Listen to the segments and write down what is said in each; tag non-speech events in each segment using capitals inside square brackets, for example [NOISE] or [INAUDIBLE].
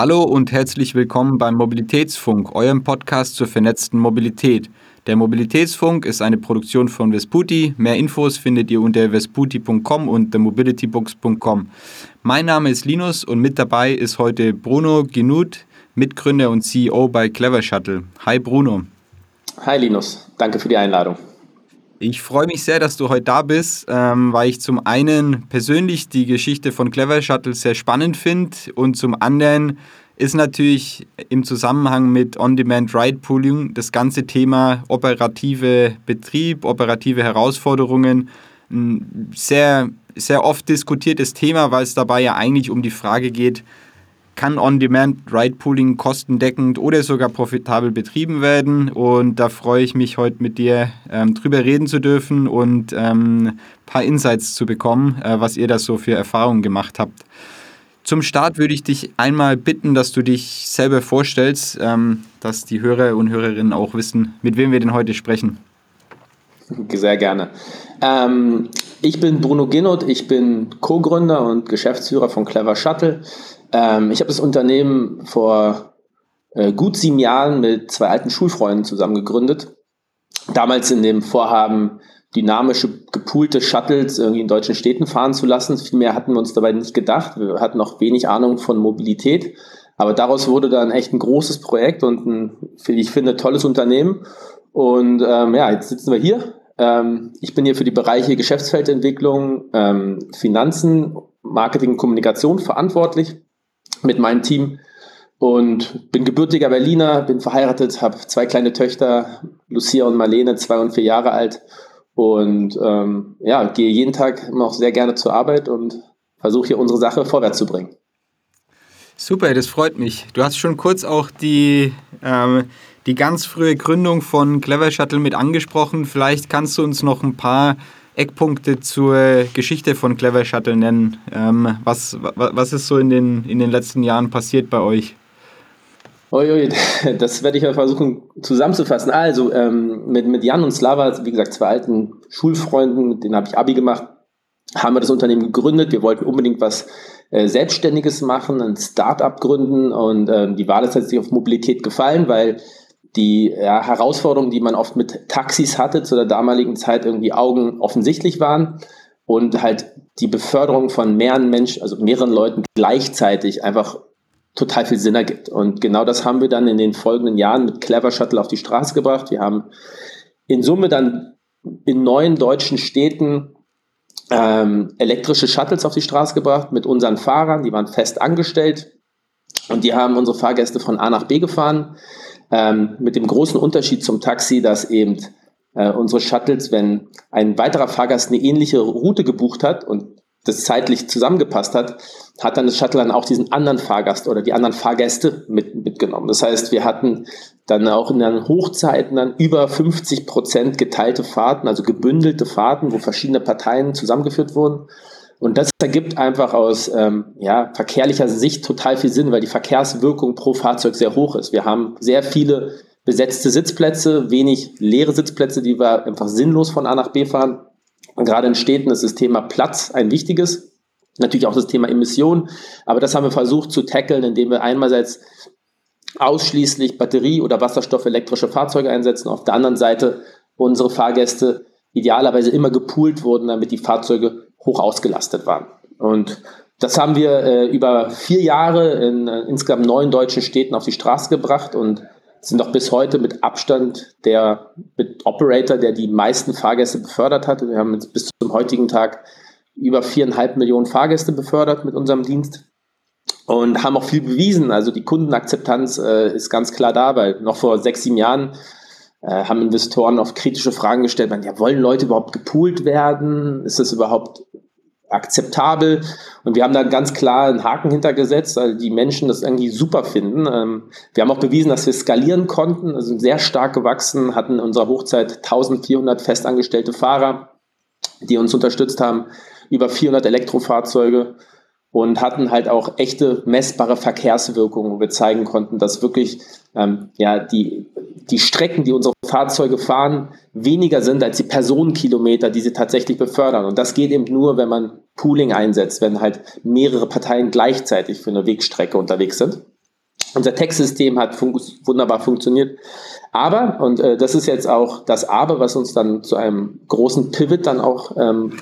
Hallo und herzlich willkommen beim Mobilitätsfunk, eurem Podcast zur vernetzten Mobilität. Der Mobilitätsfunk ist eine Produktion von Vesputi. Mehr Infos findet ihr unter vesputi.com und themobilitybooks.com. Mein Name ist Linus und mit dabei ist heute Bruno Genut, Mitgründer und CEO bei Clever Shuttle. Hi Bruno. Hi Linus, danke für die Einladung. Ich freue mich sehr, dass du heute da bist, ähm, weil ich zum einen persönlich die Geschichte von Clever Shuttle sehr spannend finde und zum anderen ist natürlich im Zusammenhang mit On-Demand Ride Pooling das ganze Thema operative Betrieb, operative Herausforderungen ein sehr, sehr oft diskutiertes Thema, weil es dabei ja eigentlich um die Frage geht, kann On-Demand-Ride-Pooling kostendeckend oder sogar profitabel betrieben werden. Und da freue ich mich heute mit dir ähm, drüber reden zu dürfen und ähm, ein paar Insights zu bekommen, äh, was ihr da so für Erfahrungen gemacht habt. Zum Start würde ich dich einmal bitten, dass du dich selber vorstellst, ähm, dass die Hörer und Hörerinnen auch wissen, mit wem wir denn heute sprechen. Sehr gerne. Ähm, ich bin Bruno Ginnot, ich bin Co-Gründer und Geschäftsführer von Clever Shuttle. Ähm, ich habe das Unternehmen vor äh, gut sieben Jahren mit zwei alten Schulfreunden zusammen gegründet. Damals in dem Vorhaben, dynamische, gepoolte Shuttles irgendwie in deutschen Städten fahren zu lassen. Viel mehr hatten wir uns dabei nicht gedacht. Wir hatten noch wenig Ahnung von Mobilität. Aber daraus wurde dann echt ein großes Projekt und ein, wie ich finde, tolles Unternehmen. Und ähm, ja, jetzt sitzen wir hier. Ähm, ich bin hier für die Bereiche Geschäftsfeldentwicklung, ähm, Finanzen, Marketing und Kommunikation verantwortlich mit meinem Team und bin gebürtiger Berliner, bin verheiratet, habe zwei kleine Töchter, Lucia und Marlene, zwei und vier Jahre alt und ähm, ja, gehe jeden Tag noch sehr gerne zur Arbeit und versuche hier unsere Sache vorwärts zu bringen. Super, das freut mich. Du hast schon kurz auch die, ähm, die ganz frühe Gründung von Clever Shuttle mit angesprochen. Vielleicht kannst du uns noch ein paar Eckpunkte zur Geschichte von Clever Shuttle nennen. Ähm, was, was ist so in den, in den letzten Jahren passiert bei euch? Uiui, [LAUGHS] das werde ich mal versuchen zusammenzufassen. Also ähm, mit, mit Jan und Slava, wie gesagt, zwei alten Schulfreunden, mit denen habe ich Abi gemacht, haben wir das Unternehmen gegründet. Wir wollten unbedingt was äh, Selbstständiges machen, ein Start-up gründen und äh, die Wahl ist letztlich auf Mobilität gefallen, weil die ja, Herausforderungen, die man oft mit Taxis hatte, zu der damaligen Zeit irgendwie Augen offensichtlich waren und halt die Beförderung von mehreren Menschen, also mehreren Leuten gleichzeitig einfach total viel Sinn ergibt. Und genau das haben wir dann in den folgenden Jahren mit Clever Shuttle auf die Straße gebracht. Wir haben in Summe dann in neun deutschen Städten ähm, elektrische Shuttles auf die Straße gebracht mit unseren Fahrern, die waren fest angestellt und die haben unsere Fahrgäste von A nach B gefahren. Ähm, mit dem großen Unterschied zum Taxi, dass eben äh, unsere Shuttles, wenn ein weiterer Fahrgast eine ähnliche Route gebucht hat und das zeitlich zusammengepasst hat, hat dann das Shuttle dann auch diesen anderen Fahrgast oder die anderen Fahrgäste mit, mitgenommen. Das heißt, wir hatten dann auch in den Hochzeiten dann über 50 Prozent geteilte Fahrten, also gebündelte Fahrten, wo verschiedene Parteien zusammengeführt wurden. Und das ergibt einfach aus ähm, ja, verkehrlicher Sicht total viel Sinn, weil die Verkehrswirkung pro Fahrzeug sehr hoch ist. Wir haben sehr viele besetzte Sitzplätze, wenig leere Sitzplätze, die wir einfach sinnlos von A nach B fahren. Und gerade in Städten ist das Thema Platz ein wichtiges. Natürlich auch das Thema Emission. Aber das haben wir versucht zu tackeln, indem wir einerseits ausschließlich Batterie- oder Wasserstoffelektrische Fahrzeuge einsetzen, auf der anderen Seite unsere Fahrgäste idealerweise immer gepoolt wurden, damit die Fahrzeuge hoch ausgelastet waren. Und das haben wir äh, über vier Jahre in äh, insgesamt neun deutschen Städten auf die Straße gebracht und sind auch bis heute mit Abstand der mit Operator, der die meisten Fahrgäste befördert hat. Wir haben bis zum heutigen Tag über viereinhalb Millionen Fahrgäste befördert mit unserem Dienst und haben auch viel bewiesen. Also die Kundenakzeptanz äh, ist ganz klar da, weil noch vor sechs, sieben Jahren äh, haben Investoren auf kritische Fragen gestellt, ja, wollen Leute überhaupt gepoolt werden? Ist das überhaupt akzeptabel? Und wir haben da ganz klar einen Haken hintergesetzt, weil die Menschen das irgendwie super finden. Ähm, wir haben auch bewiesen, dass wir skalieren konnten, also sehr stark gewachsen, hatten in unserer Hochzeit 1400 festangestellte Fahrer, die uns unterstützt haben, über 400 Elektrofahrzeuge und hatten halt auch echte messbare Verkehrswirkungen, wo wir zeigen konnten, dass wirklich ähm, ja, die, die Strecken, die unsere Fahrzeuge fahren, weniger sind als die Personenkilometer, die sie tatsächlich befördern. Und das geht eben nur, wenn man Pooling einsetzt, wenn halt mehrere Parteien gleichzeitig für eine Wegstrecke unterwegs sind. Unser Textsystem hat fun wunderbar funktioniert. Aber, und äh, das ist jetzt auch das Aber, was uns dann zu einem großen Pivot dann auch ähm,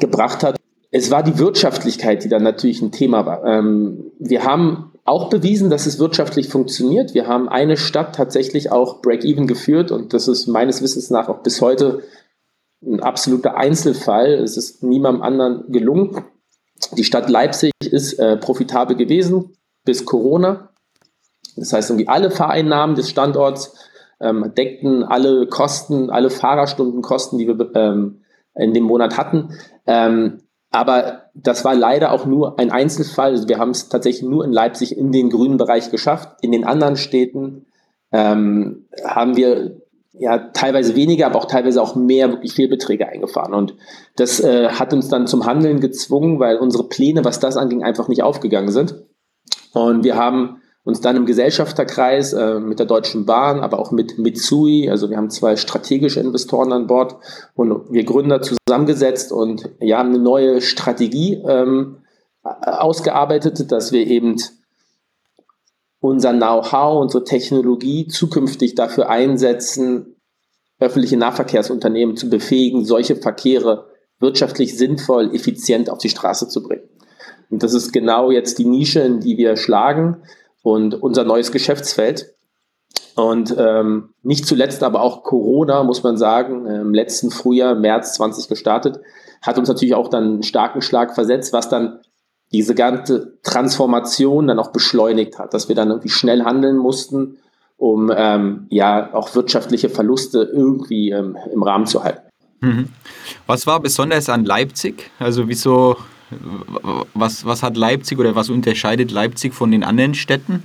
gebracht hat, es war die Wirtschaftlichkeit, die dann natürlich ein Thema war. Ähm, wir haben auch bewiesen, dass es wirtschaftlich funktioniert. Wir haben eine Stadt tatsächlich auch Break-Even geführt und das ist meines Wissens nach auch bis heute ein absoluter Einzelfall. Es ist niemandem anderen gelungen. Die Stadt Leipzig ist äh, profitabel gewesen bis Corona. Das heißt, irgendwie alle Fahreinnahmen des Standorts ähm, deckten alle Kosten, alle Fahrerstundenkosten, die wir ähm, in dem Monat hatten. Ähm, aber das war leider auch nur ein Einzelfall. Also wir haben es tatsächlich nur in Leipzig in den grünen Bereich geschafft. In den anderen Städten ähm, haben wir ja teilweise weniger, aber auch teilweise auch mehr wirklich Fehlbeträge eingefahren. Und das äh, hat uns dann zum Handeln gezwungen, weil unsere Pläne, was das anging, einfach nicht aufgegangen sind. Und wir haben uns dann im Gesellschafterkreis äh, mit der Deutschen Bahn, aber auch mit Mitsui, also wir haben zwei strategische Investoren an Bord und wir Gründer zusammengesetzt und ja, eine neue Strategie ähm, ausgearbeitet, dass wir eben unser Know-how, unsere Technologie zukünftig dafür einsetzen, öffentliche Nahverkehrsunternehmen zu befähigen, solche Verkehre wirtschaftlich sinnvoll, effizient auf die Straße zu bringen. Und das ist genau jetzt die Nische, in die wir schlagen und unser neues Geschäftsfeld. Und ähm, nicht zuletzt aber auch Corona, muss man sagen, im letzten Frühjahr, März 20 gestartet, hat uns natürlich auch dann einen starken Schlag versetzt, was dann diese ganze Transformation dann auch beschleunigt hat, dass wir dann irgendwie schnell handeln mussten, um ähm, ja auch wirtschaftliche Verluste irgendwie ähm, im Rahmen zu halten. Mhm. Was war besonders an Leipzig? Also wieso was, was hat Leipzig oder was unterscheidet Leipzig von den anderen Städten?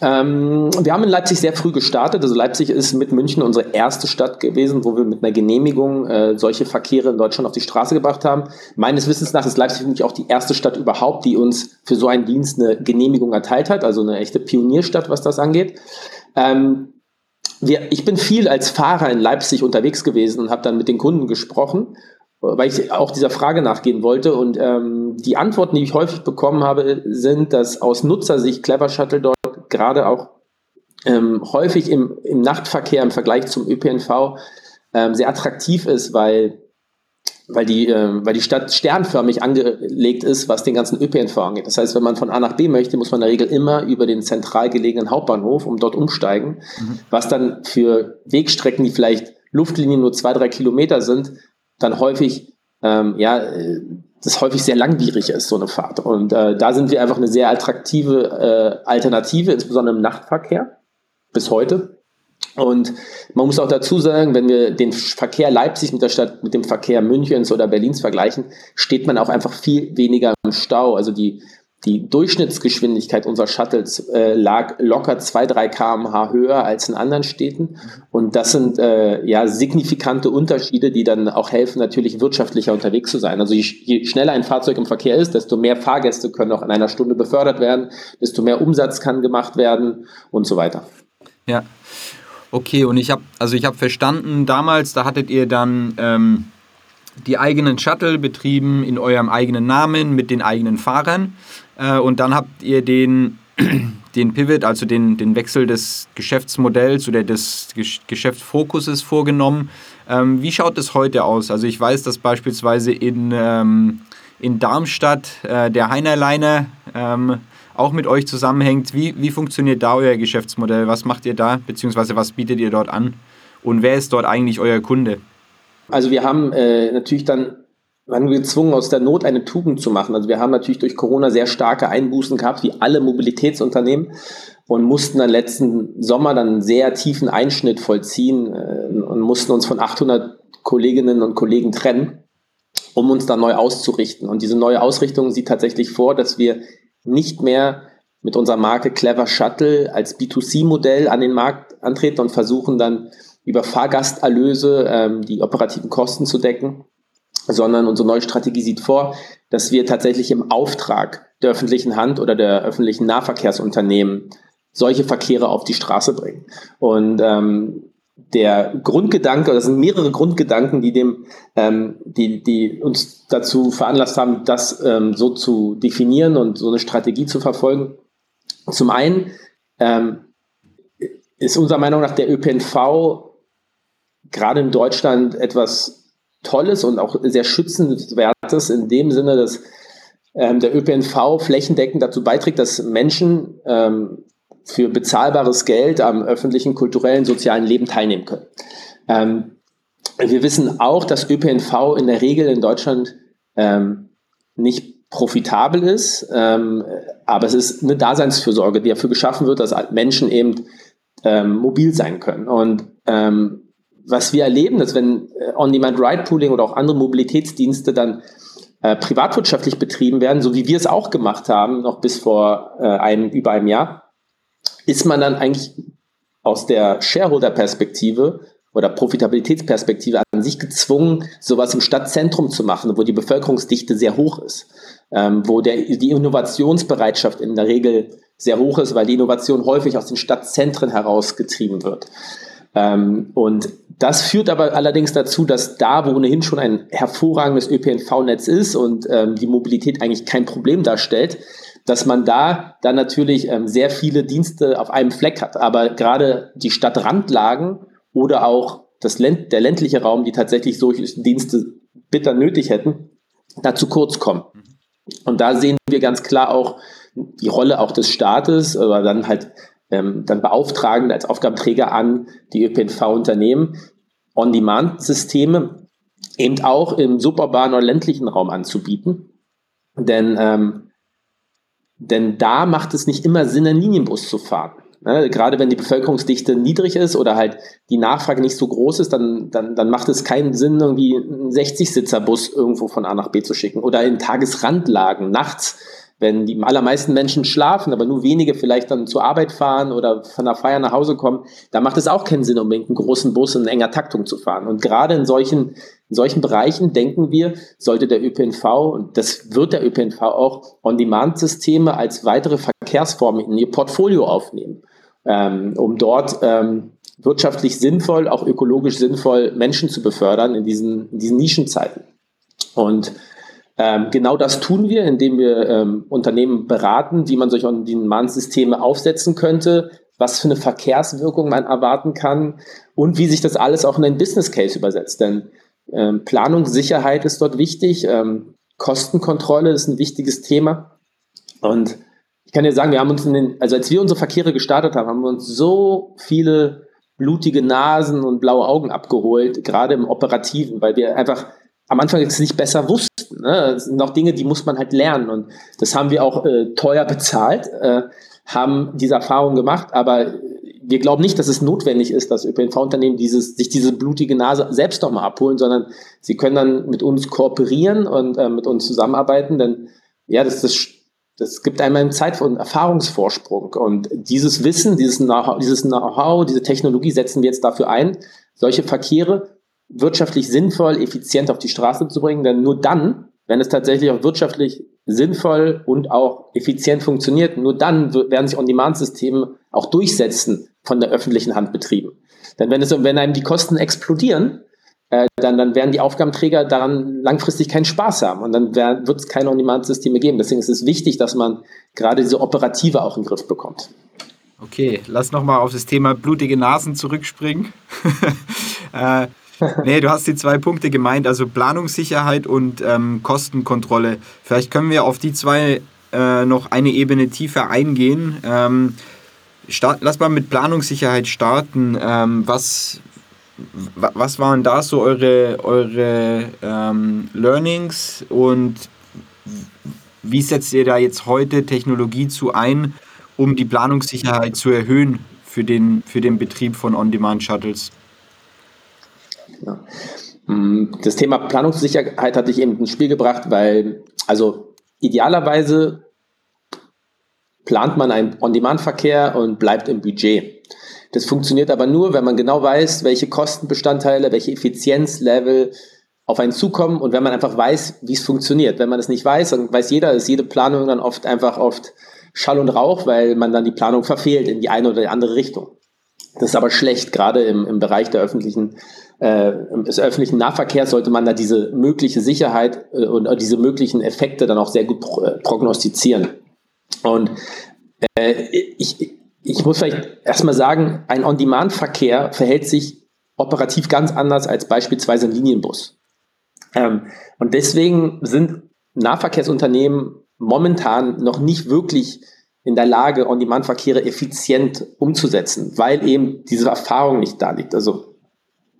Ähm, wir haben in Leipzig sehr früh gestartet. Also Leipzig ist mit München unsere erste Stadt gewesen, wo wir mit einer Genehmigung äh, solche Verkehre in Deutschland auf die Straße gebracht haben. Meines Wissens nach ist Leipzig nämlich auch die erste Stadt überhaupt, die uns für so einen Dienst eine Genehmigung erteilt hat. Also eine echte Pionierstadt, was das angeht. Ähm, wir, ich bin viel als Fahrer in Leipzig unterwegs gewesen und habe dann mit den Kunden gesprochen weil ich auch dieser Frage nachgehen wollte. Und ähm, die Antworten, die ich häufig bekommen habe, sind, dass aus Nutzersicht Clever Shuttle dort gerade auch ähm, häufig im, im Nachtverkehr im Vergleich zum ÖPNV ähm, sehr attraktiv ist, weil, weil, die, ähm, weil die Stadt sternförmig angelegt ist, was den ganzen ÖPNV angeht. Das heißt, wenn man von A nach B möchte, muss man in der Regel immer über den zentral gelegenen Hauptbahnhof, um dort umsteigen, mhm. was dann für Wegstrecken, die vielleicht Luftlinien nur zwei, drei Kilometer sind, dann häufig, ähm, ja, das häufig sehr langwierig ist, so eine Fahrt. Und äh, da sind wir einfach eine sehr attraktive äh, Alternative, insbesondere im Nachtverkehr, bis heute. Und man muss auch dazu sagen, wenn wir den Verkehr Leipzig mit der Stadt, mit dem Verkehr Münchens oder Berlins vergleichen, steht man auch einfach viel weniger im Stau. Also die die Durchschnittsgeschwindigkeit unserer Shuttles äh, lag locker 2, 3 kmh höher als in anderen Städten. Und das sind äh, ja signifikante Unterschiede, die dann auch helfen, natürlich wirtschaftlicher unterwegs zu sein. Also je, je, schneller ein Fahrzeug im Verkehr ist, desto mehr Fahrgäste können auch in einer Stunde befördert werden, desto mehr Umsatz kann gemacht werden und so weiter. Ja. Okay, und ich habe also ich verstanden, damals, da hattet ihr dann ähm, die eigenen Shuttle betrieben in eurem eigenen Namen mit den eigenen Fahrern. Äh, und dann habt ihr den, [CLEARS THROAT] den Pivot, also den, den Wechsel des Geschäftsmodells oder des Geschäftsfokuses vorgenommen. Ähm, wie schaut es heute aus? Also ich weiß, dass beispielsweise in, ähm, in Darmstadt äh, der Heinerleiner ähm, auch mit euch zusammenhängt. Wie, wie funktioniert da euer Geschäftsmodell? Was macht ihr da, beziehungsweise was bietet ihr dort an? Und wer ist dort eigentlich euer Kunde? Also wir haben äh, natürlich dann waren gezwungen, aus der Not eine Tugend zu machen. Also wir haben natürlich durch Corona sehr starke Einbußen gehabt, wie alle Mobilitätsunternehmen und mussten dann letzten Sommer dann einen sehr tiefen Einschnitt vollziehen äh, und mussten uns von 800 Kolleginnen und Kollegen trennen, um uns dann neu auszurichten. Und diese neue Ausrichtung sieht tatsächlich vor, dass wir nicht mehr mit unserer Marke Clever Shuttle als B2C-Modell an den Markt antreten und versuchen dann über Fahrgasterlöse ähm, die operativen Kosten zu decken, sondern unsere neue Strategie sieht vor, dass wir tatsächlich im Auftrag der öffentlichen Hand oder der öffentlichen Nahverkehrsunternehmen solche Verkehre auf die Straße bringen. Und ähm, der Grundgedanke, das sind mehrere Grundgedanken, die dem, ähm, die, die uns dazu veranlasst haben, das ähm, so zu definieren und so eine Strategie zu verfolgen. Zum einen ähm, ist unserer Meinung nach der ÖPNV gerade in Deutschland etwas Tolles und auch sehr schützenswertes in dem Sinne, dass ähm, der ÖPNV flächendeckend dazu beiträgt, dass Menschen ähm, für bezahlbares Geld am öffentlichen, kulturellen, sozialen Leben teilnehmen können. Ähm, wir wissen auch, dass ÖPNV in der Regel in Deutschland ähm, nicht profitabel ist, ähm, aber es ist eine Daseinsfürsorge, die dafür geschaffen wird, dass Menschen eben ähm, mobil sein können. Und ähm, was wir erleben, dass wenn äh, On-Demand-Ride-Pooling oder auch andere Mobilitätsdienste dann äh, privatwirtschaftlich betrieben werden, so wie wir es auch gemacht haben, noch bis vor äh, einem, über einem Jahr, ist man dann eigentlich aus der Shareholder-Perspektive oder Profitabilitätsperspektive an sich gezwungen, sowas im Stadtzentrum zu machen, wo die Bevölkerungsdichte sehr hoch ist, ähm, wo der, die Innovationsbereitschaft in der Regel sehr hoch ist, weil die Innovation häufig aus den Stadtzentren herausgetrieben wird. Ähm, und das führt aber allerdings dazu, dass da, wo ohnehin schon ein hervorragendes ÖPNV-Netz ist und ähm, die Mobilität eigentlich kein Problem darstellt, dass man da dann natürlich ähm, sehr viele Dienste auf einem Fleck hat. Aber gerade die Stadtrandlagen oder auch das Länd der ländliche Raum, die tatsächlich solche Dienste bitter nötig hätten, da zu kurz kommen. Und da sehen wir ganz klar auch die Rolle auch des Staates, aber dann halt ähm, dann beauftragen als Aufgabenträger an die ÖPNV-Unternehmen, On-Demand-Systeme eben auch im suburbanen oder ländlichen Raum anzubieten. Denn ähm, denn da macht es nicht immer Sinn, einen Linienbus zu fahren. Ne? Gerade wenn die Bevölkerungsdichte niedrig ist oder halt die Nachfrage nicht so groß ist, dann, dann, dann macht es keinen Sinn, irgendwie einen 60-Sitzer-Bus irgendwo von A nach B zu schicken. Oder in Tagesrandlagen, nachts wenn die allermeisten Menschen schlafen, aber nur wenige vielleicht dann zur Arbeit fahren oder von der Feier nach Hause kommen, da macht es auch keinen Sinn, unbedingt einen großen Bus in enger Taktung zu fahren. Und gerade in solchen, in solchen Bereichen denken wir, sollte der ÖPNV, und das wird der ÖPNV auch, On-Demand-Systeme als weitere Verkehrsform in ihr Portfolio aufnehmen, ähm, um dort ähm, wirtschaftlich sinnvoll, auch ökologisch sinnvoll Menschen zu befördern in diesen, in diesen Nischenzeiten. Und ähm, genau das tun wir, indem wir ähm, Unternehmen beraten, wie man solche On-Demand-Systeme aufsetzen könnte, was für eine Verkehrswirkung man erwarten kann und wie sich das alles auch in einen Business Case übersetzt. Denn ähm, Planungssicherheit ist dort wichtig, ähm, Kostenkontrolle ist ein wichtiges Thema. Und ich kann dir sagen, wir haben uns in den, also als wir unsere Verkehre gestartet haben, haben wir uns so viele blutige Nasen und blaue Augen abgeholt, gerade im Operativen, weil wir einfach am Anfang es nicht besser wussten. Ne? Das sind noch Dinge, die muss man halt lernen. Und das haben wir auch äh, teuer bezahlt, äh, haben diese Erfahrung gemacht, aber wir glauben nicht, dass es notwendig ist, dass ÖPNV-Unternehmen dieses, sich diese blutige Nase selbst nochmal abholen, sondern sie können dann mit uns kooperieren und äh, mit uns zusammenarbeiten, denn ja, das, das, das gibt einem einen Zeit- und Erfahrungsvorsprung. Und dieses Wissen, dieses Know-how, dieses Know diese Technologie setzen wir jetzt dafür ein, solche Verkehre wirtschaftlich sinnvoll, effizient auf die Straße zu bringen, denn nur dann, wenn es tatsächlich auch wirtschaftlich sinnvoll und auch effizient funktioniert, nur dann werden sich On-Demand-Systeme auch durchsetzen von der öffentlichen Hand betrieben. Denn wenn, es, wenn einem die Kosten explodieren, äh, dann, dann werden die Aufgabenträger daran langfristig keinen Spaß haben und dann wird es keine On-Demand-Systeme geben. Deswegen ist es wichtig, dass man gerade diese Operative auch in den Griff bekommt. Okay, lass nochmal auf das Thema blutige Nasen zurückspringen. [LAUGHS] äh, nee, du hast die zwei Punkte gemeint, also Planungssicherheit und ähm, Kostenkontrolle. Vielleicht können wir auf die zwei äh, noch eine Ebene tiefer eingehen. Ähm, start, lass mal mit Planungssicherheit starten. Ähm, was, was waren da so eure, eure ähm, Learnings und wie setzt ihr da jetzt heute Technologie zu ein, um die Planungssicherheit zu erhöhen für den, für den Betrieb von On-Demand-Shuttles? Ja. Mm, das Thema Planungssicherheit hatte ich eben ins Spiel gebracht, weil, also idealerweise plant man einen On-Demand-Verkehr und bleibt im Budget. Das funktioniert aber nur, wenn man genau weiß, welche Kostenbestandteile, welche Effizienzlevel auf einen zukommen und wenn man einfach weiß, wie es funktioniert. Wenn man es nicht weiß, dann weiß jeder, ist jede Planung dann oft einfach oft Schall und Rauch, weil man dann die Planung verfehlt in die eine oder die andere Richtung. Das ist aber schlecht, gerade im, im Bereich der öffentlichen, äh, des öffentlichen Nahverkehrs sollte man da diese mögliche Sicherheit äh, und äh, diese möglichen Effekte dann auch sehr gut pro, äh, prognostizieren. Und äh, ich, ich muss vielleicht erstmal sagen, ein On-Demand-Verkehr verhält sich operativ ganz anders als beispielsweise ein Linienbus. Ähm, und deswegen sind Nahverkehrsunternehmen momentan noch nicht wirklich in der Lage, On-Demand-Verkehre effizient umzusetzen, weil eben diese Erfahrung nicht da liegt. Also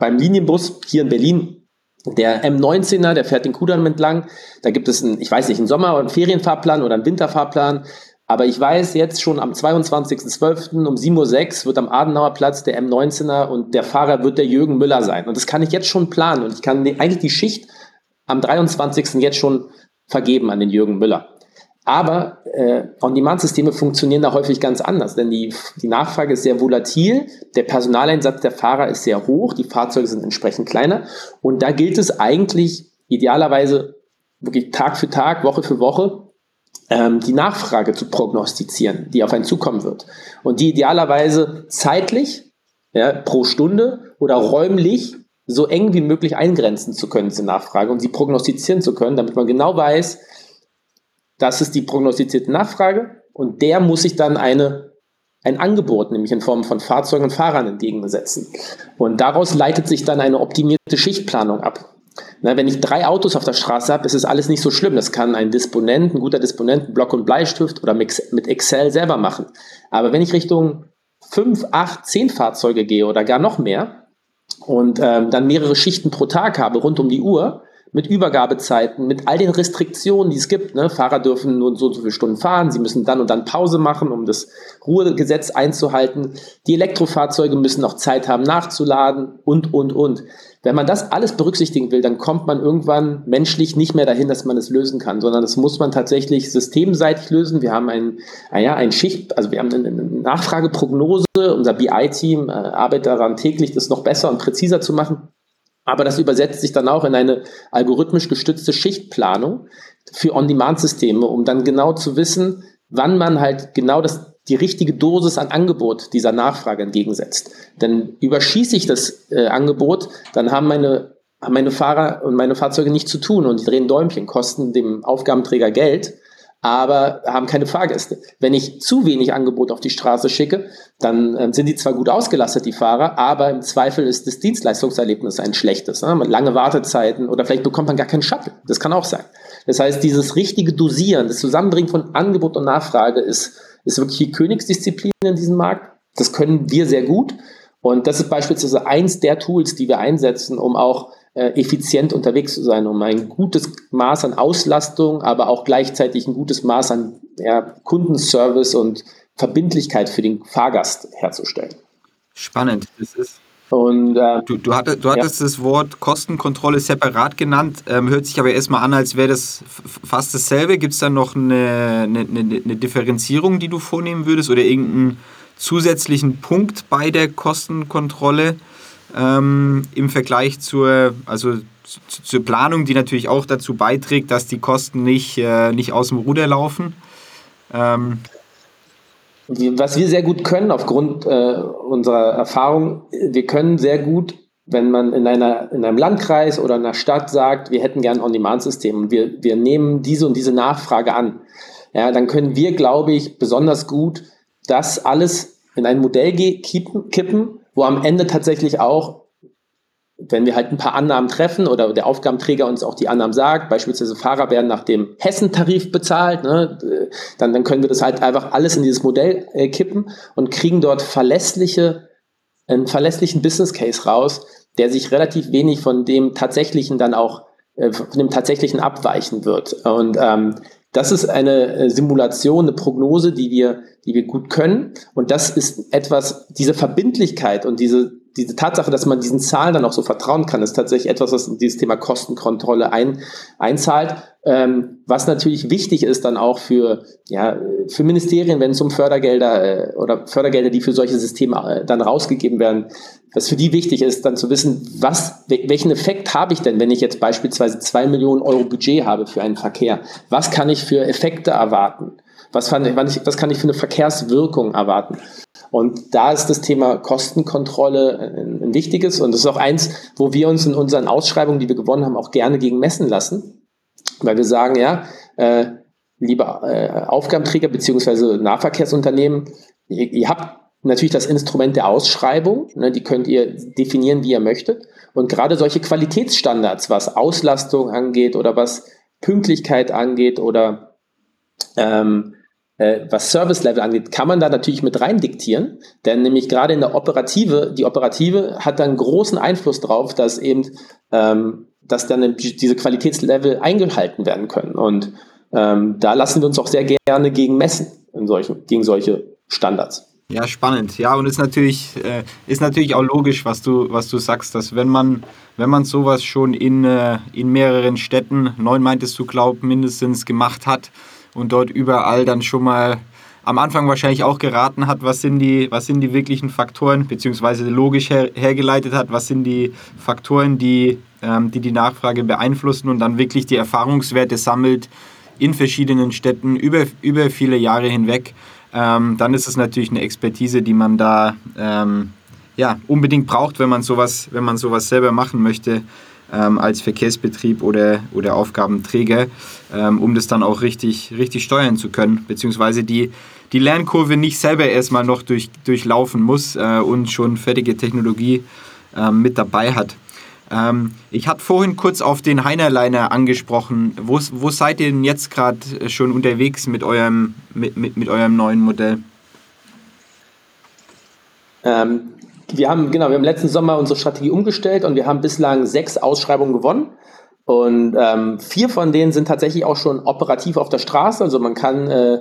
beim Linienbus hier in Berlin, der M19er, der fährt den Kudamm entlang, da gibt es einen, ich weiß nicht, einen Sommer- und Ferienfahrplan oder einen Winterfahrplan, aber ich weiß jetzt schon am 22.12. um 7.06 Uhr wird am Adenauer Platz der M19er und der Fahrer wird der Jürgen Müller sein. Und das kann ich jetzt schon planen und ich kann eigentlich die Schicht am 23. jetzt schon vergeben an den Jürgen Müller. Aber äh, On-Demand-Systeme funktionieren da häufig ganz anders, denn die, die Nachfrage ist sehr volatil, der Personaleinsatz der Fahrer ist sehr hoch, die Fahrzeuge sind entsprechend kleiner und da gilt es eigentlich idealerweise wirklich Tag für Tag, Woche für Woche ähm, die Nachfrage zu prognostizieren, die auf einen zukommen wird. Und die idealerweise zeitlich, ja, pro Stunde oder räumlich so eng wie möglich eingrenzen zu können, diese Nachfrage, und sie prognostizieren zu können, damit man genau weiß, das ist die prognostizierte Nachfrage und der muss sich dann eine, ein Angebot, nämlich in Form von Fahrzeugen und Fahrern entgegensetzen. Und daraus leitet sich dann eine optimierte Schichtplanung ab. Na, wenn ich drei Autos auf der Straße habe, ist es alles nicht so schlimm. Das kann ein Disponent, ein guter Disponent, Block und Bleistift oder mit Excel selber machen. Aber wenn ich Richtung fünf, acht, zehn Fahrzeuge gehe oder gar noch mehr und ähm, dann mehrere Schichten pro Tag habe rund um die Uhr, mit Übergabezeiten, mit all den Restriktionen, die es gibt. Ne? Fahrer dürfen nur so und so viele Stunden fahren, sie müssen dann und dann Pause machen, um das Ruhegesetz einzuhalten. Die Elektrofahrzeuge müssen noch Zeit haben nachzuladen und, und, und. Wenn man das alles berücksichtigen will, dann kommt man irgendwann menschlich nicht mehr dahin, dass man es lösen kann, sondern das muss man tatsächlich systemseitig lösen. Wir haben ein, ah ja, ein Schicht, also wir haben eine Nachfrageprognose. Unser BI-Team äh, arbeitet daran täglich, das noch besser und präziser zu machen. Aber das übersetzt sich dann auch in eine algorithmisch gestützte Schichtplanung für On-Demand-Systeme, um dann genau zu wissen, wann man halt genau das, die richtige Dosis an Angebot dieser Nachfrage entgegensetzt. Denn überschieße ich das äh, Angebot, dann haben meine, haben meine Fahrer und meine Fahrzeuge nichts zu tun und die drehen Däumchen, kosten dem Aufgabenträger Geld aber haben keine Fahrgäste. Wenn ich zu wenig Angebot auf die Straße schicke, dann äh, sind die zwar gut ausgelastet, die Fahrer, aber im Zweifel ist das Dienstleistungserlebnis ein schlechtes. Ne? Lange Wartezeiten oder vielleicht bekommt man gar keinen Shuttle. Das kann auch sein. Das heißt, dieses richtige Dosieren, das Zusammenbringen von Angebot und Nachfrage ist, ist wirklich die Königsdisziplin in diesem Markt. Das können wir sehr gut. Und das ist beispielsweise eins der Tools, die wir einsetzen, um auch effizient unterwegs zu sein, um ein gutes Maß an Auslastung, aber auch gleichzeitig ein gutes Maß an ja, Kundenservice und Verbindlichkeit für den Fahrgast herzustellen. Spannend. Das ist und, äh, du, du, hattest, du hattest ja. das Wort Kostenkontrolle separat genannt, ähm, hört sich aber erstmal an, als wäre das fast dasselbe. Gibt es da noch eine, eine, eine, Differenzierung, die du vornehmen würdest oder irgendeinen zusätzlichen Punkt bei der Kostenkontrolle? Ähm, im Vergleich zur, also zur Planung, die natürlich auch dazu beiträgt, dass die Kosten nicht, äh, nicht aus dem Ruder laufen. Ähm. Was wir sehr gut können aufgrund äh, unserer Erfahrung, wir können sehr gut, wenn man in, einer, in einem Landkreis oder einer Stadt sagt, wir hätten gern ein On-Demand-System und wir, wir nehmen diese und diese Nachfrage an, ja, dann können wir, glaube ich, besonders gut das alles in ein Modell kippen, kippen wo am Ende tatsächlich auch, wenn wir halt ein paar Annahmen treffen oder der Aufgabenträger uns auch die Annahmen sagt, beispielsweise Fahrer werden nach dem Hessentarif bezahlt, ne, dann, dann können wir das halt einfach alles in dieses Modell äh, kippen und kriegen dort verlässliche, einen verlässlichen Business Case raus, der sich relativ wenig von dem tatsächlichen dann auch, äh, von dem tatsächlichen abweichen wird. Und ähm, das ist eine äh, Simulation, eine Prognose, die wir, die wir gut können. Und das ist etwas, diese Verbindlichkeit und diese, diese Tatsache, dass man diesen Zahlen dann auch so vertrauen kann, ist tatsächlich etwas, was dieses Thema Kostenkontrolle ein, einzahlt. Ähm, was natürlich wichtig ist dann auch für, ja, für Ministerien, wenn es um Fördergelder äh, oder Fördergelder, die für solche Systeme äh, dann rausgegeben werden, was für die wichtig ist, dann zu wissen, was, welchen Effekt habe ich denn, wenn ich jetzt beispielsweise zwei Millionen Euro Budget habe für einen Verkehr? Was kann ich für Effekte erwarten? Was, fand ich, was kann ich für eine Verkehrswirkung erwarten? Und da ist das Thema Kostenkontrolle ein, ein wichtiges und das ist auch eins, wo wir uns in unseren Ausschreibungen, die wir gewonnen haben, auch gerne gegen messen lassen, weil wir sagen, ja, äh, liebe äh, Aufgabenträger beziehungsweise Nahverkehrsunternehmen, ihr, ihr habt natürlich das Instrument der Ausschreibung, ne, die könnt ihr definieren, wie ihr möchtet. Und gerade solche Qualitätsstandards, was Auslastung angeht oder was Pünktlichkeit angeht oder ähm, äh, was Service Level angeht, kann man da natürlich mit rein diktieren. Denn nämlich gerade in der Operative, die Operative hat dann großen Einfluss drauf, dass eben, ähm, dass dann diese Qualitätslevel eingehalten werden können. Und ähm, da lassen wir uns auch sehr gerne gegen messen, solchen, gegen solche Standards. Ja, spannend. Ja, und ist natürlich, äh, ist natürlich auch logisch, was du, was du sagst, dass wenn man, wenn man sowas schon in, äh, in mehreren Städten, neun meintest du, glaub, mindestens gemacht hat und dort überall dann schon mal am Anfang wahrscheinlich auch geraten hat, was sind die, was sind die wirklichen Faktoren, beziehungsweise logisch her, hergeleitet hat, was sind die Faktoren, die, ähm, die die Nachfrage beeinflussen und dann wirklich die Erfahrungswerte sammelt in verschiedenen Städten über, über viele Jahre hinweg. Ähm, dann ist es natürlich eine Expertise, die man da ähm, ja, unbedingt braucht, wenn man sowas, wenn man sowas selber machen möchte ähm, als Verkehrsbetrieb oder, oder Aufgabenträger, ähm, um das dann auch richtig, richtig steuern zu können, beziehungsweise die, die Lernkurve nicht selber erstmal noch durch, durchlaufen muss äh, und schon fertige Technologie äh, mit dabei hat. Ähm, ich hatte vorhin kurz auf den Heinerliner angesprochen. Wo, wo seid ihr denn jetzt gerade schon unterwegs mit eurem, mit, mit, mit eurem neuen Modell? Ähm, wir haben, genau, wir haben letzten Sommer unsere Strategie umgestellt und wir haben bislang sechs Ausschreibungen gewonnen. Und ähm, vier von denen sind tatsächlich auch schon operativ auf der Straße. Also man kann, äh,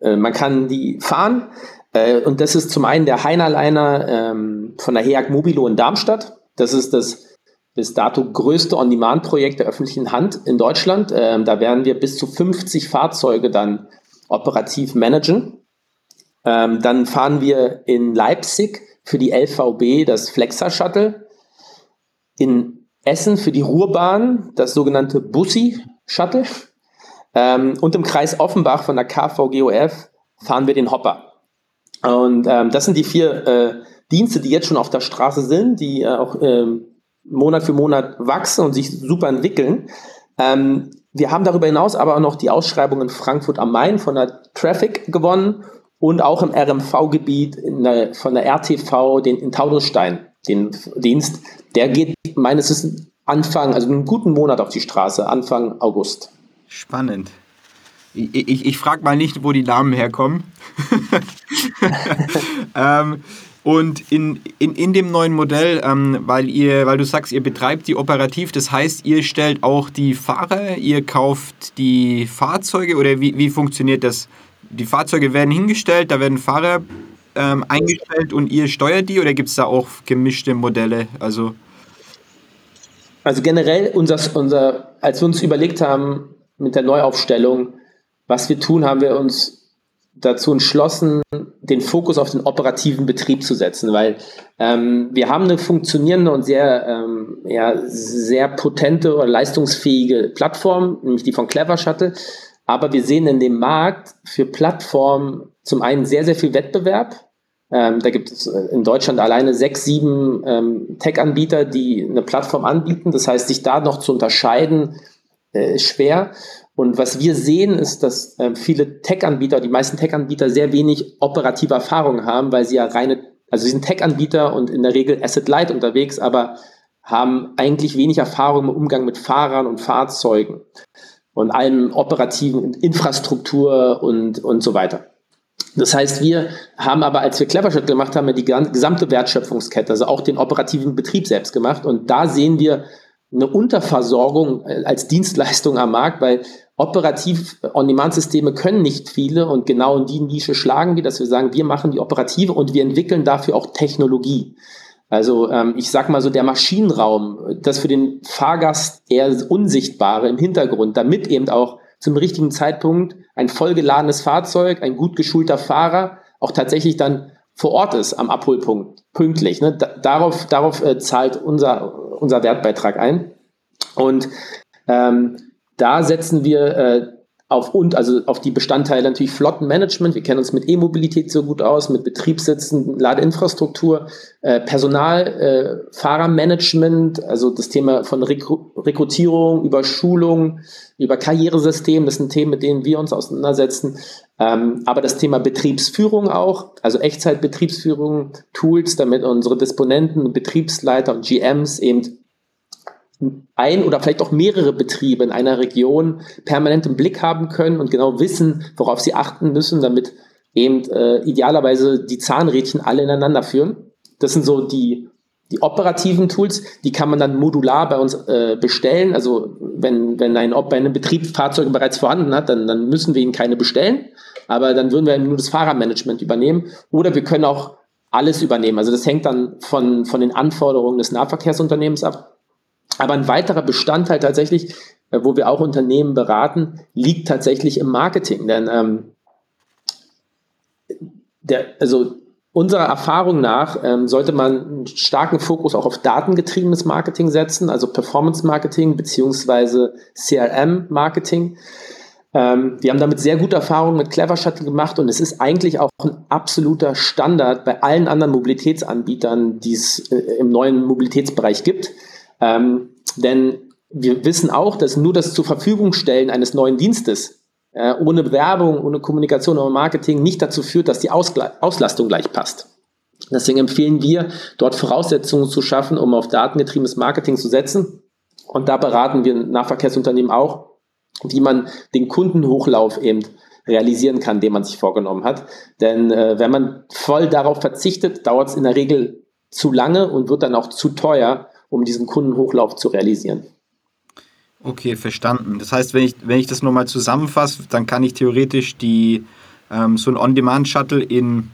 äh, man kann die fahren. Äh, und das ist zum einen der Heinerliner ähm, von der HEAG Mobilo in Darmstadt. Das ist das bis dato größte On-Demand-Projekt der öffentlichen Hand in Deutschland. Ähm, da werden wir bis zu 50 Fahrzeuge dann operativ managen. Ähm, dann fahren wir in Leipzig für die LVB das Flexa Shuttle. In Essen für die Ruhrbahn das sogenannte Bussi Shuttle. Ähm, und im Kreis Offenbach von der KVGOF fahren wir den Hopper. Und ähm, das sind die vier äh, Dienste, die jetzt schon auf der Straße sind, die äh, auch ähm, Monat für Monat wachsen und sich super entwickeln. Ähm, wir haben darüber hinaus aber auch noch die Ausschreibung in Frankfurt am Main von der Traffic gewonnen und auch im RMV-Gebiet von der RTV den, in Taunusstein, den Dienst. Der geht meines Wissens Anfang, also einen guten Monat auf die Straße, Anfang August. Spannend. Ich, ich, ich frage mal nicht, wo die Namen herkommen. [LAUGHS] ähm, und in, in, in dem neuen Modell, ähm, weil, ihr, weil du sagst, ihr betreibt die operativ, das heißt, ihr stellt auch die Fahrer, ihr kauft die Fahrzeuge oder wie, wie funktioniert das? Die Fahrzeuge werden hingestellt, da werden Fahrer ähm, eingestellt und ihr steuert die oder gibt es da auch gemischte Modelle? Also, also generell, unser, unser, als wir uns überlegt haben mit der Neuaufstellung, was wir tun, haben wir uns dazu entschlossen, den Fokus auf den operativen Betrieb zu setzen, weil ähm, wir haben eine funktionierende und sehr, ähm, ja, sehr potente oder leistungsfähige Plattform, nämlich die von Clever Shuttle. Aber wir sehen in dem Markt für Plattformen zum einen sehr, sehr viel Wettbewerb. Ähm, da gibt es in Deutschland alleine sechs, sieben ähm, Tech-Anbieter, die eine Plattform anbieten. Das heißt, sich da noch zu unterscheiden, äh, ist schwer. Und was wir sehen, ist, dass äh, viele Tech-Anbieter, die meisten Tech-Anbieter sehr wenig operative Erfahrung haben, weil sie ja reine, also sie sind Tech-Anbieter und in der Regel Asset-Light unterwegs, aber haben eigentlich wenig Erfahrung im Umgang mit Fahrern und Fahrzeugen und allem operativen Infrastruktur und, und so weiter. Das heißt, wir haben aber, als wir Clevershot gemacht haben, die gesamte Wertschöpfungskette, also auch den operativen Betrieb selbst gemacht. Und da sehen wir eine Unterversorgung äh, als Dienstleistung am Markt, weil operativ On-Demand-Systeme können nicht viele und genau in die Nische schlagen wir, dass wir sagen, wir machen die operative und wir entwickeln dafür auch Technologie. Also ähm, ich sag mal so, der Maschinenraum, das für den Fahrgast eher unsichtbare im Hintergrund, damit eben auch zum richtigen Zeitpunkt ein vollgeladenes Fahrzeug, ein gut geschulter Fahrer auch tatsächlich dann vor Ort ist am Abholpunkt, pünktlich. Ne? Da, darauf darauf äh, zahlt unser, unser Wertbeitrag ein. Und ähm, da setzen wir äh, auf und also auf die Bestandteile natürlich Flottenmanagement. Wir kennen uns mit E-Mobilität so gut aus, mit Betriebssitzen, Ladeinfrastruktur, äh, Personal, äh, Fahrermanagement, also das Thema von Rekru Rekrutierung über Schulung, über Karrieresystem. Das sind Themen, mit denen wir uns auseinandersetzen. Ähm, aber das Thema Betriebsführung auch, also Echtzeitbetriebsführung, Tools, damit unsere Disponenten, Betriebsleiter und GMs eben ein oder vielleicht auch mehrere Betriebe in einer Region permanent im Blick haben können und genau wissen, worauf sie achten müssen, damit eben äh, idealerweise die Zahnrädchen alle ineinander führen. Das sind so die, die operativen Tools, die kann man dann modular bei uns äh, bestellen. Also wenn, wenn ein, ob ein Betrieb Fahrzeuge bereits vorhanden hat, dann, dann müssen wir ihn keine bestellen, aber dann würden wir nur das Fahrermanagement übernehmen. Oder wir können auch alles übernehmen. Also das hängt dann von, von den Anforderungen des Nahverkehrsunternehmens ab. Aber ein weiterer Bestandteil tatsächlich, äh, wo wir auch Unternehmen beraten, liegt tatsächlich im Marketing. Denn ähm, der, also unserer Erfahrung nach ähm, sollte man einen starken Fokus auch auf datengetriebenes Marketing setzen, also Performance Marketing beziehungsweise CRM Marketing. Ähm, wir haben damit sehr gute Erfahrungen mit Clever Shuttle gemacht und es ist eigentlich auch ein absoluter Standard bei allen anderen Mobilitätsanbietern, die es äh, im neuen Mobilitätsbereich gibt. Ähm, denn wir wissen auch, dass nur das zur Verfügung stellen eines neuen Dienstes äh, ohne Werbung, ohne Kommunikation, ohne Marketing nicht dazu führt, dass die Ausgle Auslastung gleich passt. Deswegen empfehlen wir, dort Voraussetzungen zu schaffen, um auf datengetriebenes Marketing zu setzen. Und da beraten wir Nahverkehrsunternehmen auch, wie man den Kundenhochlauf eben realisieren kann, den man sich vorgenommen hat. Denn äh, wenn man voll darauf verzichtet, dauert es in der Regel zu lange und wird dann auch zu teuer, um diesen Kundenhochlauf zu realisieren. Okay, verstanden. Das heißt, wenn ich, wenn ich das nochmal zusammenfasse, dann kann ich theoretisch die, ähm, so ein On-Demand-Shuttle in,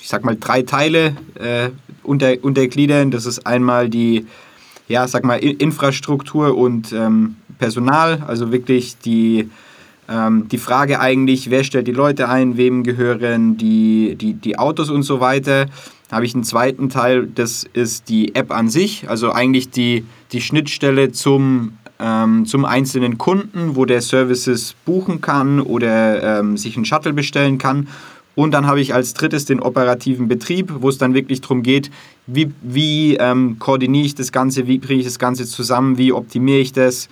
ich sag mal, drei Teile äh, unter, untergliedern. Das ist einmal die, ja, sag mal, Infrastruktur und ähm, Personal, also wirklich die, ähm, die Frage eigentlich, wer stellt die Leute ein, wem gehören die, die, die Autos und so weiter habe ich einen zweiten Teil, das ist die App an sich, also eigentlich die, die Schnittstelle zum, ähm, zum einzelnen Kunden, wo der Services buchen kann oder ähm, sich einen Shuttle bestellen kann. Und dann habe ich als drittes den operativen Betrieb, wo es dann wirklich darum geht, wie, wie ähm, koordiniere ich das Ganze, wie bringe ich das Ganze zusammen, wie optimiere ich das,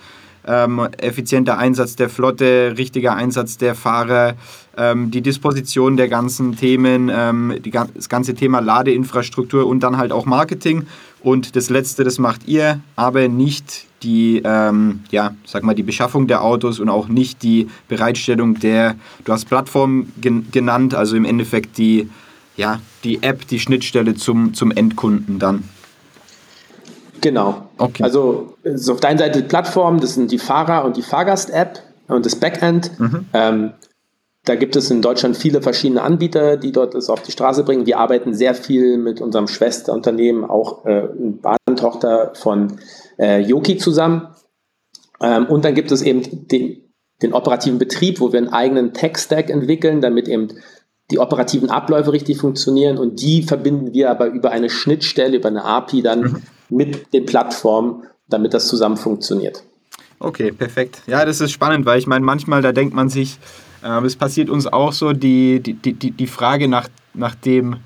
ähm, effizienter Einsatz der Flotte, richtiger Einsatz der Fahrer, ähm, die Disposition der ganzen Themen, ähm, die, das ganze Thema Ladeinfrastruktur und dann halt auch Marketing. Und das Letzte, das macht ihr, aber nicht die, ähm, ja, sag mal, die Beschaffung der Autos und auch nicht die Bereitstellung der, du hast Plattform gen genannt, also im Endeffekt die, ja, die App, die Schnittstelle zum, zum Endkunden dann. Genau. Okay. Also so auf deiner Seite die Plattform, das sind die Fahrer- und die Fahrgast-App und das Backend. Mhm. Ähm, da gibt es in Deutschland viele verschiedene Anbieter, die dort das auf die Straße bringen. Wir arbeiten sehr viel mit unserem Schwesterunternehmen, auch äh, Bahntochter von äh, Yoki zusammen. Ähm, und dann gibt es eben den, den operativen Betrieb, wo wir einen eigenen Tech-Stack entwickeln, damit eben die operativen Abläufe richtig funktionieren und die verbinden wir aber über eine Schnittstelle, über eine API dann mhm mit den Plattformen, damit das zusammen funktioniert. Okay, perfekt. Ja, das ist spannend, weil ich meine, manchmal, da denkt man sich, äh, es passiert uns auch so, die, die, die, die Frage nach, nach dem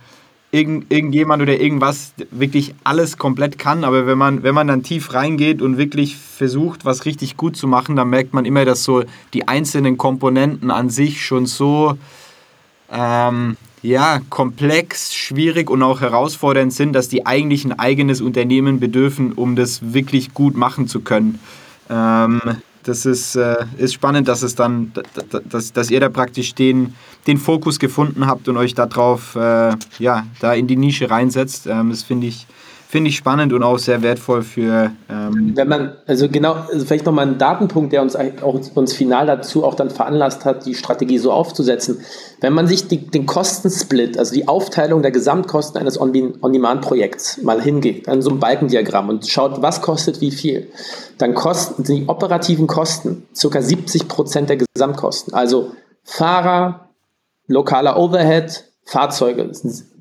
irgend, irgendjemand oder irgendwas wirklich alles komplett kann, aber wenn man, wenn man dann tief reingeht und wirklich versucht, was richtig gut zu machen, dann merkt man immer, dass so die einzelnen Komponenten an sich schon so ähm, ja, komplex, schwierig und auch herausfordernd sind, dass die eigentlich ein eigenes Unternehmen bedürfen, um das wirklich gut machen zu können. Ähm, das ist, äh, ist spannend, dass es dann, dass, dass ihr da praktisch den, den Fokus gefunden habt und euch darauf, äh, ja, da in die Nische reinsetzt. Ähm, das finde ich, finde ich spannend und auch sehr wertvoll für. Ähm Wenn man, also genau, also vielleicht nochmal ein Datenpunkt, der uns auch uns final dazu auch dann veranlasst hat, die Strategie so aufzusetzen. Wenn man sich die, den Kostensplit, also die Aufteilung der Gesamtkosten eines On-Demand-Projekts mal hingeht, an so einem Balkendiagramm und schaut, was kostet wie viel, dann kosten die operativen Kosten ca. 70 Prozent der Gesamtkosten. Also Fahrer, lokaler Overhead, Fahrzeuge,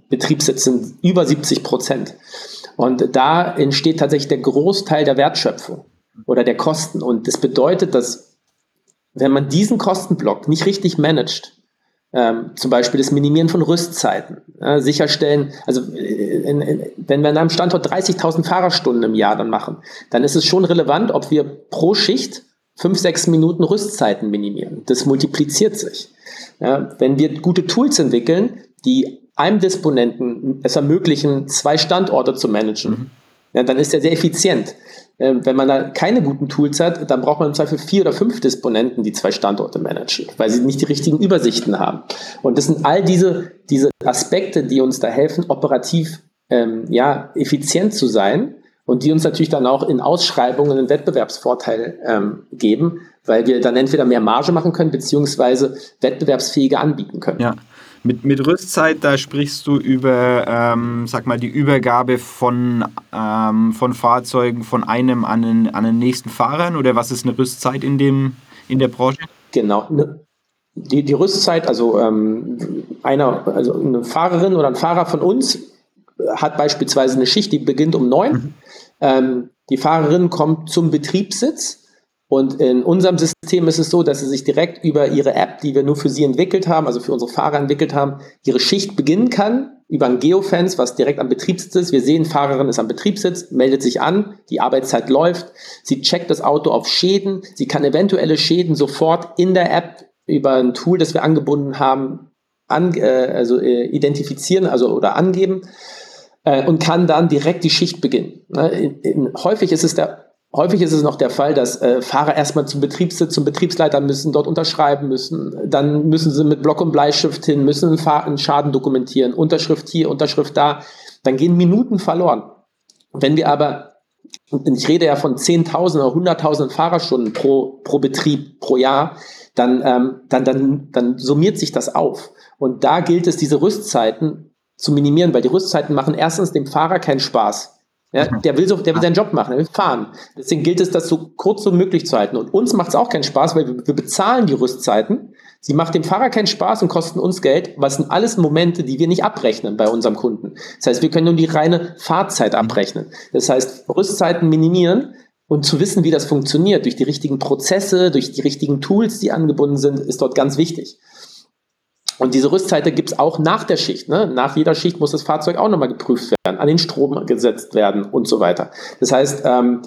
Betriebssitz sind über 70 Prozent. Und da entsteht tatsächlich der Großteil der Wertschöpfung oder der Kosten. Und das bedeutet, dass wenn man diesen Kostenblock nicht richtig managt, ähm, zum Beispiel das Minimieren von Rüstzeiten, äh, sicherstellen, also in, in, wenn wir an einem Standort 30.000 Fahrerstunden im Jahr dann machen, dann ist es schon relevant, ob wir pro Schicht fünf, sechs Minuten Rüstzeiten minimieren. Das multipliziert sich. Ja, wenn wir gute Tools entwickeln, die einem Disponenten es ermöglichen, zwei Standorte zu managen, mhm. ja, dann ist er sehr effizient. Ähm, wenn man da keine guten Tools hat, dann braucht man im Zweifel vier oder fünf Disponenten, die zwei Standorte managen, weil sie nicht die richtigen Übersichten haben. Und das sind all diese, diese Aspekte, die uns da helfen, operativ ähm, ja, effizient zu sein und die uns natürlich dann auch in Ausschreibungen einen Wettbewerbsvorteil ähm, geben, weil wir dann entweder mehr Marge machen können, beziehungsweise wettbewerbsfähige anbieten können. Ja. Mit, mit Rüstzeit, da sprichst du über, ähm, sag mal, die Übergabe von, ähm, von Fahrzeugen von einem an den, an den nächsten Fahrern oder was ist eine Rüstzeit in, dem, in der Branche? Genau. Ne, die, die Rüstzeit, also, ähm, einer, also eine Fahrerin oder ein Fahrer von uns hat beispielsweise eine Schicht, die beginnt um neun. Mhm. Ähm, die Fahrerin kommt zum Betriebssitz und in unserem System ist es so, dass sie sich direkt über ihre App, die wir nur für sie entwickelt haben, also für unsere Fahrer entwickelt haben, ihre Schicht beginnen kann über ein Geofence, was direkt am Betriebssitz ist. Wir sehen, Fahrerin ist am Betriebssitz, meldet sich an, die Arbeitszeit läuft, sie checkt das Auto auf Schäden, sie kann eventuelle Schäden sofort in der App über ein Tool, das wir angebunden haben, an, äh, also äh, identifizieren, also oder angeben äh, und kann dann direkt die Schicht beginnen. Ne? In, in, häufig ist es der Häufig ist es noch der Fall, dass äh, Fahrer erstmal zum Betriebssitz, zum Betriebsleiter müssen, dort unterschreiben müssen. Dann müssen sie mit Block und Bleistift hin, müssen einen Schaden dokumentieren, Unterschrift hier, Unterschrift da. Dann gehen Minuten verloren. Wenn wir aber, ich rede ja von 10.000 oder 100.000 Fahrerstunden pro, pro Betrieb, pro Jahr, dann, ähm, dann, dann, dann summiert sich das auf. Und da gilt es, diese Rüstzeiten zu minimieren, weil die Rüstzeiten machen erstens dem Fahrer keinen Spaß. Ja, der will so, der will seinen Job machen, er will fahren. Deswegen gilt es, das so kurz so möglich zu halten. Und uns macht es auch keinen Spaß, weil wir, wir, bezahlen die Rüstzeiten. Sie macht dem Fahrer keinen Spaß und kosten uns Geld, was sind alles Momente, die wir nicht abrechnen bei unserem Kunden. Das heißt, wir können nur die reine Fahrzeit abrechnen. Das heißt, Rüstzeiten minimieren und zu wissen, wie das funktioniert, durch die richtigen Prozesse, durch die richtigen Tools, die angebunden sind, ist dort ganz wichtig. Und diese Rüstzeit gibt es auch nach der Schicht. Ne? Nach jeder Schicht muss das Fahrzeug auch nochmal geprüft werden, an den Strom gesetzt werden und so weiter. Das heißt, ähm,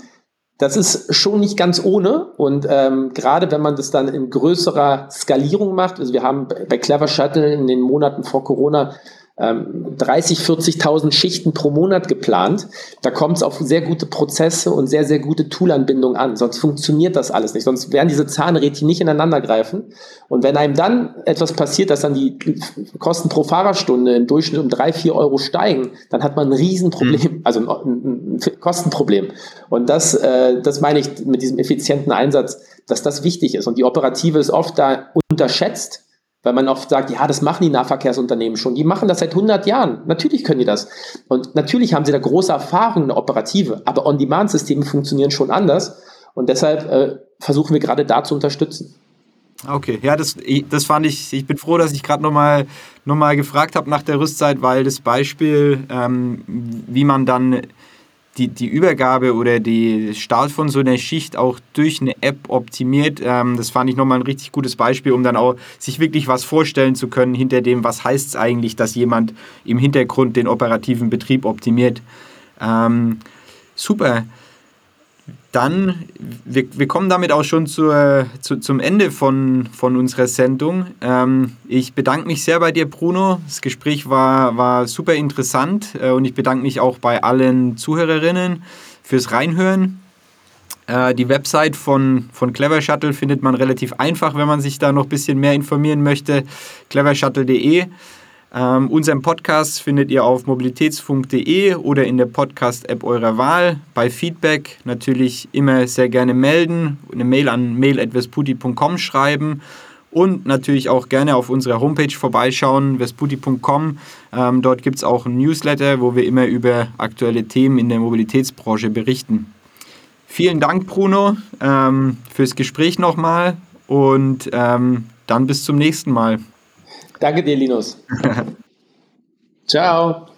das ist schon nicht ganz ohne. Und ähm, gerade wenn man das dann in größerer Skalierung macht, also wir haben bei Clever Shuttle in den Monaten vor Corona 30, ähm, 40.000 Schichten pro Monat geplant. Da kommt es auf sehr gute Prozesse und sehr, sehr gute Toolanbindung an. Sonst funktioniert das alles nicht. Sonst werden diese Zahnrädchen nicht ineinander greifen. Und wenn einem dann etwas passiert, dass dann die Kosten pro Fahrerstunde im Durchschnitt um drei, vier Euro steigen, dann hat man ein Riesenproblem, mhm. also ein, ein Kostenproblem. Und das, äh, das meine ich mit diesem effizienten Einsatz, dass das wichtig ist. Und die Operative ist oft da unterschätzt weil man oft sagt, ja, das machen die Nahverkehrsunternehmen schon. Die machen das seit 100 Jahren. Natürlich können die das. Und natürlich haben sie da große Erfahrung, eine operative. Aber On-Demand-Systeme funktionieren schon anders. Und deshalb äh, versuchen wir gerade da zu unterstützen. Okay, ja, das, das fand ich, ich bin froh, dass ich gerade nochmal noch mal gefragt habe nach der Rüstzeit, weil das Beispiel, ähm, wie man dann die, die Übergabe oder die Start von so einer Schicht auch durch eine App optimiert, ähm, das fand ich nochmal ein richtig gutes Beispiel, um dann auch sich wirklich was vorstellen zu können hinter dem, was heißt es eigentlich, dass jemand im Hintergrund den operativen Betrieb optimiert. Ähm, super dann, wir, wir kommen damit auch schon zur, zu, zum Ende von, von unserer Sendung. Ähm, ich bedanke mich sehr bei dir, Bruno. Das Gespräch war, war super interessant äh, und ich bedanke mich auch bei allen Zuhörerinnen fürs Reinhören. Äh, die Website von, von Clever Shuttle findet man relativ einfach, wenn man sich da noch ein bisschen mehr informieren möchte. clevershuttle.de. Ähm, unseren Podcast findet ihr auf mobilitätsfunk.de oder in der Podcast-App eurer Wahl. Bei Feedback natürlich immer sehr gerne melden, eine Mail an mail.vesputi.com schreiben und natürlich auch gerne auf unserer Homepage vorbeischauen, vesputi.com. Ähm, dort gibt es auch ein Newsletter, wo wir immer über aktuelle Themen in der Mobilitätsbranche berichten. Vielen Dank, Bruno, ähm, fürs Gespräch nochmal und ähm, dann bis zum nächsten Mal. Danke dir, Linus. [LAUGHS] Ciao.